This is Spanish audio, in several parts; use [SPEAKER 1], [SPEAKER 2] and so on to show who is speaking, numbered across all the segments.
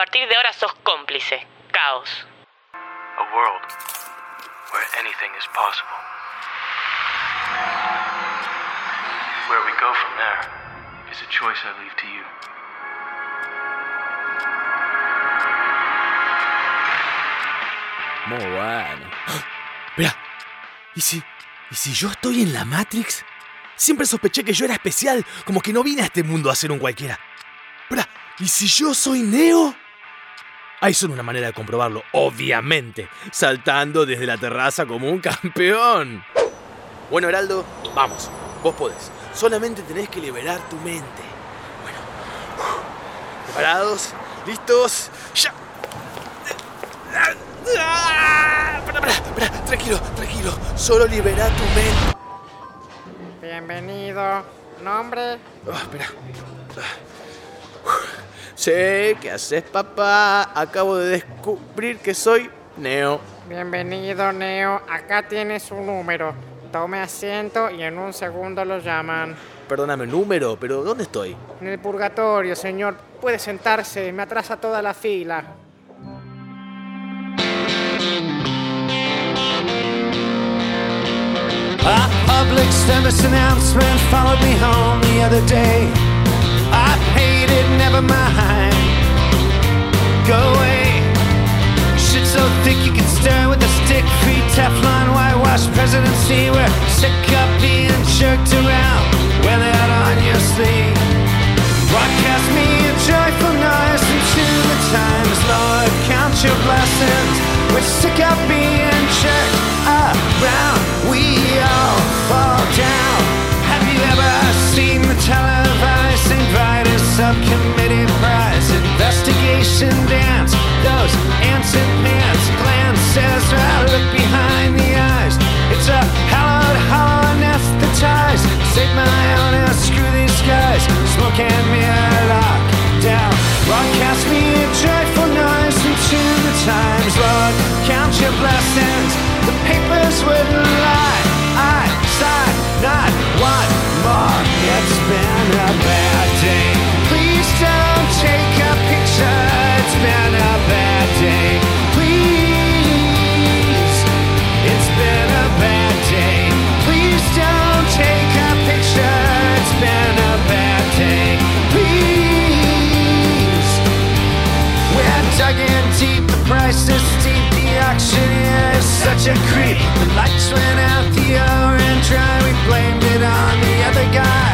[SPEAKER 1] partir de ahora sos cómplice. Caos.
[SPEAKER 2] A world where anything is possible. Where we go from there is a choice I leave to you.
[SPEAKER 3] Muy bueno. Espera, ¿y si, ¿y si yo estoy en la Matrix? Siempre sospeché que yo era especial, como que no vine a este mundo a ser un cualquiera. Espera, ¿y si yo soy Neo? Hay solo una manera de comprobarlo, obviamente, saltando desde la terraza como un campeón. Bueno, Heraldo, vamos, vos podés. Solamente tenés que liberar tu mente. Bueno, ¿preparados? ¿Listos? ¡Ya! ¡Ah! Espera, espera, espera, tranquilo, tranquilo. Solo libera tu mente.
[SPEAKER 4] Bienvenido. ¿Nombre?
[SPEAKER 3] Ah, espera. Sé qué haces, papá. Acabo de descubrir que soy Neo.
[SPEAKER 4] Bienvenido, Neo. Acá tiene su número. Tome asiento y en un segundo lo llaman.
[SPEAKER 3] Perdóname, número, pero ¿dónde estoy?
[SPEAKER 4] En el purgatorio, señor. Puede sentarse. Me atrasa toda la fila.
[SPEAKER 5] A public service announcement followed me home the other day. Paid it, never mind. Go away. Shit so thick you can stir with a stick. Free Teflon, whitewash presidency. We're sick of being jerked around when they're on your sleeve. Broadcast me a joyful noise into the times, Lord. Count your blessings. We're sick of being such a creep. The lights went out, the and dry, we blamed it on the other guy.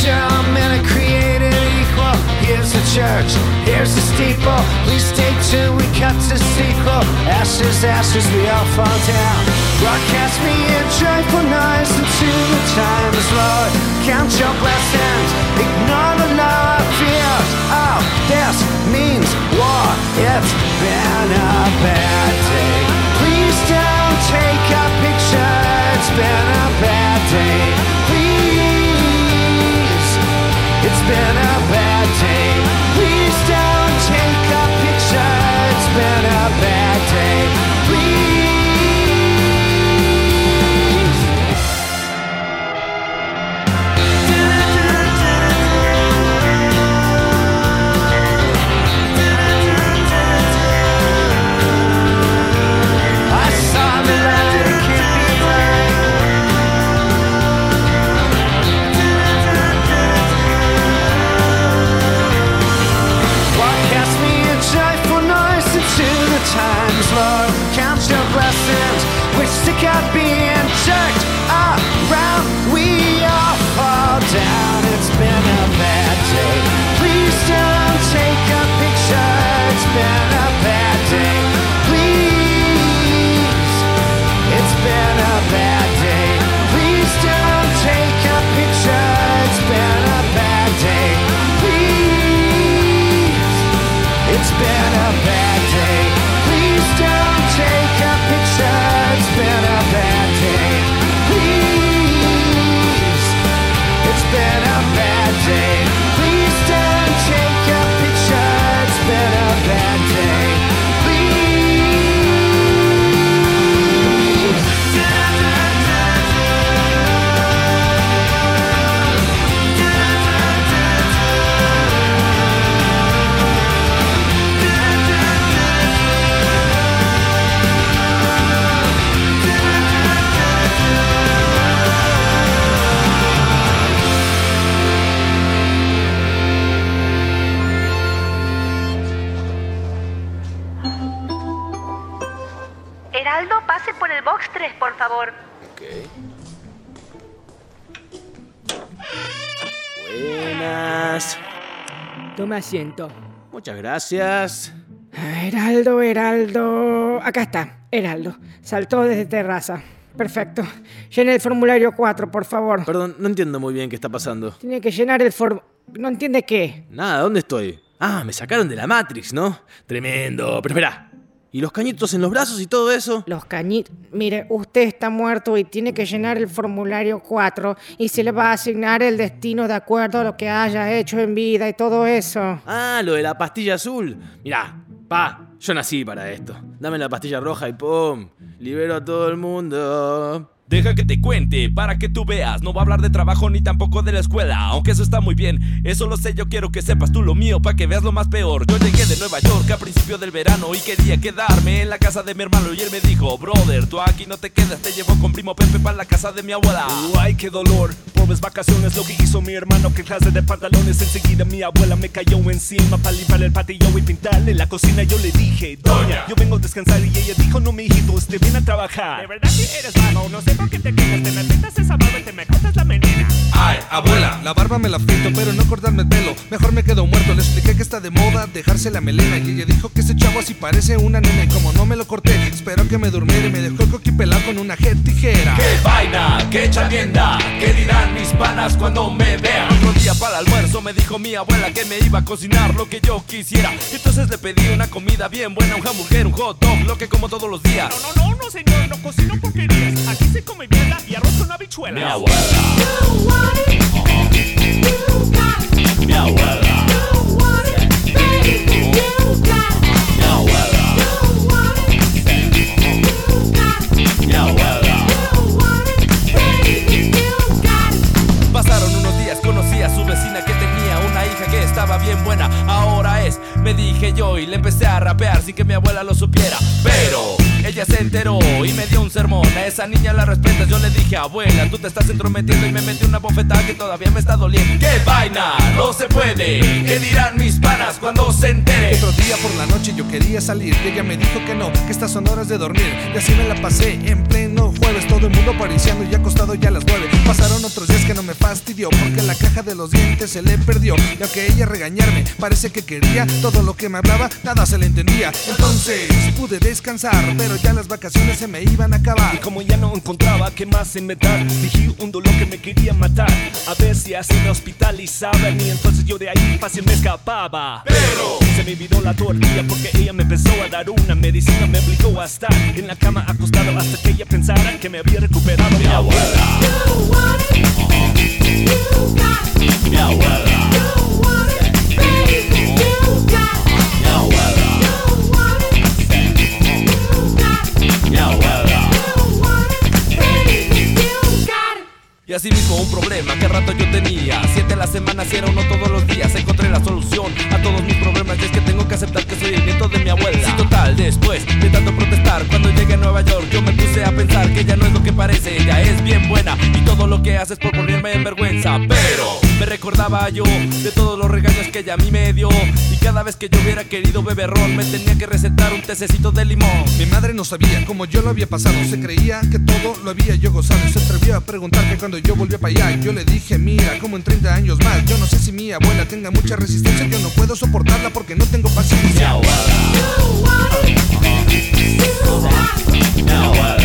[SPEAKER 5] Sure, all men are created equal. Here's the church, here's the steeple. Please stay tuned, we cut to sequel. Ashes, ashes, we all fall down. Broadcast me a joyful noise into the times, Lord. Count your blessings, ignore the law of fears. Oh, this means war. It's been a bad day. Please don't take a picture. It's been a bad day. Please. It's been I'd be
[SPEAKER 6] Asiento.
[SPEAKER 3] Muchas gracias.
[SPEAKER 6] Heraldo, Heraldo. Acá está, Heraldo. Saltó desde terraza. Perfecto. Llene el formulario 4, por favor.
[SPEAKER 3] Perdón, no entiendo muy bien qué está pasando.
[SPEAKER 6] Tiene que llenar el form... ¿No entiende qué?
[SPEAKER 3] Nada, ¿dónde estoy? Ah, me sacaron de la Matrix, ¿no? Tremendo. Pero espera. ¿Y los cañitos en los brazos y todo eso?
[SPEAKER 6] Los cañitos... Mire, usted está muerto y tiene que llenar el formulario 4 y se le va a asignar el destino de acuerdo a lo que haya hecho en vida y todo eso.
[SPEAKER 3] Ah, lo de la pastilla azul. Mirá, pa, yo nací para esto. Dame la pastilla roja y ¡pum! Libero a todo el mundo.
[SPEAKER 7] Deja que te cuente para que tú veas. No va a hablar de trabajo ni tampoco de la escuela. Aunque eso está muy bien, eso lo sé. Yo quiero que sepas tú lo mío para que veas lo más peor. Yo llegué de Nueva York a principio del verano y quería quedarme en la casa de mi hermano. Y él me dijo, brother, tú aquí no te quedas. Te llevo con primo Pepe para la casa de mi abuela.
[SPEAKER 8] Ay, qué dolor. Pobres vacaciones, lo que hizo mi hermano. Que clase de pantalones. Enseguida mi abuela me cayó encima para limpiar el patillo y pintarle la cocina. Yo le dije, Doña, yo vengo a descansar. Y ella dijo, no, mi hijito, usted viene a trabajar. De verdad que eres vago, no sé por qué te quedas. Te me pintas esa barba te me cortas la menina.
[SPEAKER 9] Ay, abuela, la barba me la pinto, pero no cortarme el pelo. Mejor me quedo muerto. Le expliqué que está de moda dejarse la melena. Y ella dijo que ese chavo así parece una nena. Y como no me lo corté, espero que me durmiera y me dejó el coqui pelado con una jet tijera.
[SPEAKER 7] ¡Qué vaina! ¡Qué chavienda! ¿Qué dirán mis panas cuando me vean? Otro día para el almuerzo me dijo mi abuela que me iba a cocinar lo que yo quisiera. Entonces le pedí una comida bien buena, un hamburger, un hot dog, lo que como todos los días.
[SPEAKER 8] No, no, no, no, señor, no cocino porquerías. Aquí se come mierda
[SPEAKER 7] Mi abuela. Mi abuela. Pasaron unos días, conocí a su vecina que tenía una hija que estaba bien buena. Ahora es, me dije yo y le empecé a rapear sin que mi abuela lo supiera. Pero y me dio un sermón. A esa niña la respetas. Yo le dije, abuela, tú te estás entrometiendo y me metí una bofetada que todavía me está doliendo. ¡Qué vaina! No se puede. ¿Qué dirán mis panas cuando se entere?
[SPEAKER 9] Otro día por la noche yo quería salir y ella me dijo que no, que estas son horas de dormir. Y así me la pasé en pleno jueves, todo el mundo pariciando y acostado ya a las nueve. Pasaron otros días que no me fastidió porque la caja de los dientes se le perdió. Y aunque ella regañarme, parece que quería todo lo que me hablaba, nada se le entendía. Entonces pude descansar, pero ya las vacaciones se me iban a acabar.
[SPEAKER 8] Y como ya no encontraba qué más inventar, dije un dolor que me quería matar. A ver si así me hospitalizaban y entonces yo de ahí fácil me escapaba.
[SPEAKER 7] Pero
[SPEAKER 8] se me olvidó la tortilla porque ella me empezó a dar una medicina, me obligó a estar en la cama acostado hasta que ella que me había recuperado mi abuela.
[SPEAKER 7] Mi abuela. Y así mismo un problema que rato yo tenía. Siete a la semana, si era uno todos los días Encontré la solución a todos mis problemas. Y es que tengo que aceptar que soy el nieto de mi abuela. Sí, total, después de tanto Cuando llegué a Nueva York yo me puse a pensar Que ella no es lo que parece, ella es bien buena Y todo lo que hace es por ponerme en vergüenza. Pero me recordaba yo de todos los regaños que ella a mí me dio Y cada vez que yo hubiera querido beber ron Me tenía que recetar un tececito de limón
[SPEAKER 9] Mi madre no sabía cómo yo lo había pasado. Se creía que todo lo había yo gozado. Y se atrevió a preguntar que cuando yo volví para allá. Yo le dije, mira, como en 30 años más. Yo no sé si mi abuela tenga mucha resistencia. Yo no puedo soportarla porque no tengo
[SPEAKER 7] Mi
[SPEAKER 9] paciencia.
[SPEAKER 7] abuela Mi abuela Mi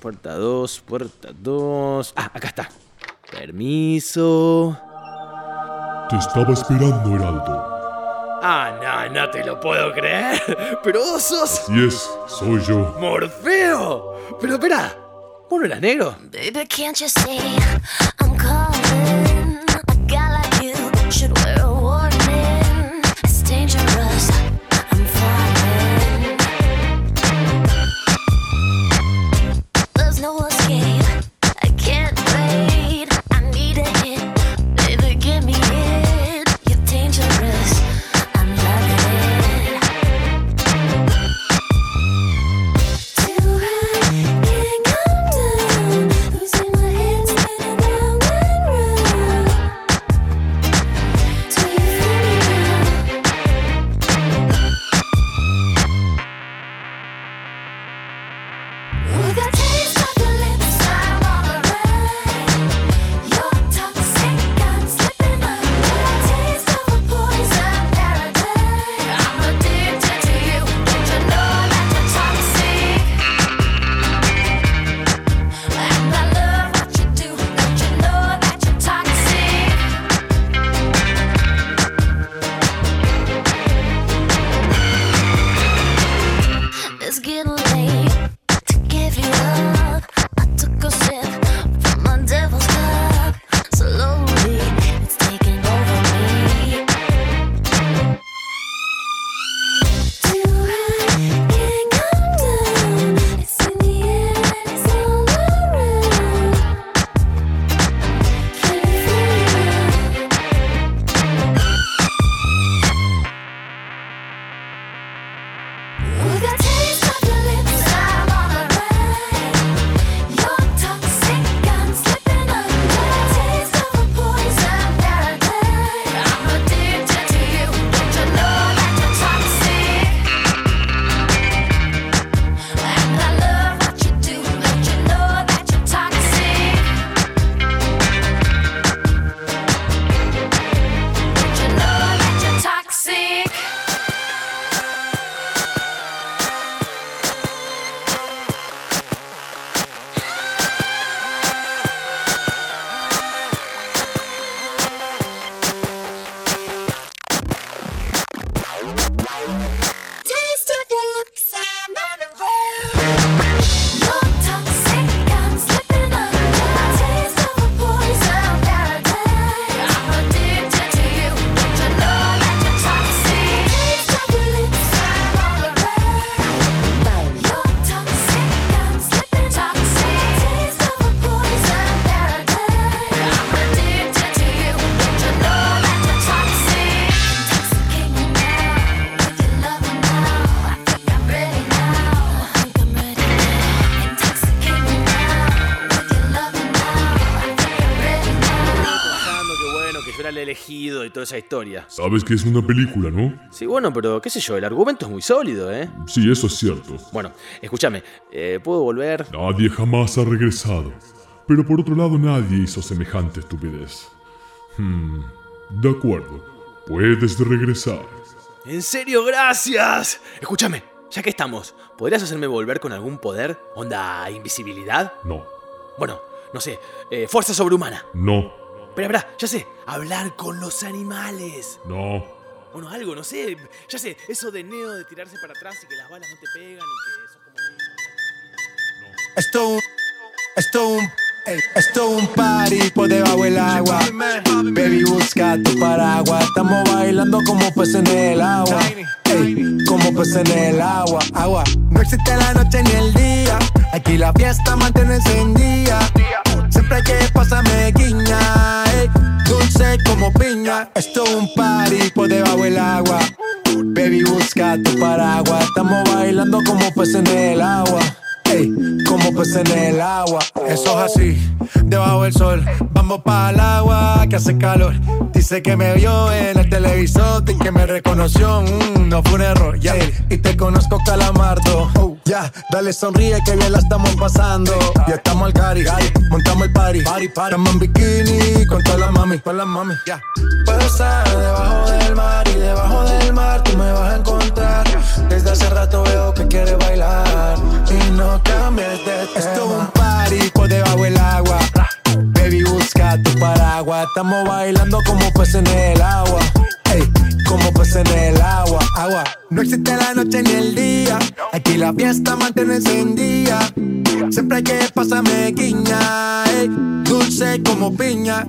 [SPEAKER 3] Puerta 2, puerta 2. Ah, acá está. Permiso.
[SPEAKER 10] Te estaba esperando, Heraldo.
[SPEAKER 3] Ah, no, no te lo puedo creer. Pero vos sos
[SPEAKER 10] Así es, soy yo.
[SPEAKER 3] Morfeo. Pero espera, ¿vos no eras negro?
[SPEAKER 11] Baby, can't you see I'm calling? A guy like you should wear
[SPEAKER 3] elegido y toda esa historia.
[SPEAKER 10] Sabes que es una película, ¿no?
[SPEAKER 3] Sí, bueno, pero qué sé yo, el argumento es muy sólido, ¿eh?
[SPEAKER 10] Sí, eso es cierto.
[SPEAKER 3] Bueno, escúchame, eh, ¿puedo volver?
[SPEAKER 10] Nadie jamás ha regresado. Pero por otro lado, nadie hizo semejante estupidez. Hmm, de acuerdo. Puedes regresar.
[SPEAKER 3] ¿En serio? ¡Gracias! Escúchame, ya que estamos, ¿podrías hacerme volver con algún poder? ¿Onda invisibilidad?
[SPEAKER 10] No,
[SPEAKER 3] Bueno, no sé, eh, fuerza sobrehumana.
[SPEAKER 10] no,
[SPEAKER 3] Espera, espera, ya sé, hablar con los animales.
[SPEAKER 10] no.
[SPEAKER 3] Bueno, algo, no sé, ya sé, eso de Neo de tirarse para atrás y que las balas no te pegan y que sos como...
[SPEAKER 12] Esto un, esto un, esto un party por debajo del agua. Baby, busca tu paraguas. Estamos bailando como peces en el agua. Ey, como peces en el agua, agua. No existe la noche ni el día. Aquí la fiesta mantiene encendida. Siempre que pasa me guiña. ey, dulce como piña. Esto es un party por debajo del agua. Baby, busca tu paraguas. Estamos bailando como peces en el agua. Ey, como peces en el agua. Eso es así, debajo del sol. Vamos para el agua que hace calor. Dice que me vio en el televisor y que me reconoció. Mm, no fue un error, ya. Y te conozco, calamardo. Oh, ya, dale sonríe que bien la estamos pasando. Ya estamos al cari, montamos el party. party, party. Estamos en bikini con todas las mami, con las mami. Ya. Puedo estar debajo del Estamos bailando como peces en el agua. Ey, como peces en el agua, agua. No existe la noche ni el día. Aquí la fiesta mantiene encendida. Siempre que pasa me guiña. ey, dulce como piña.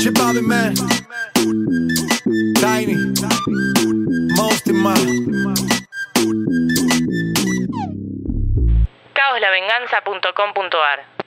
[SPEAKER 12] Chip Tiny, Most in Man.
[SPEAKER 1] caoslavenganza.com.ar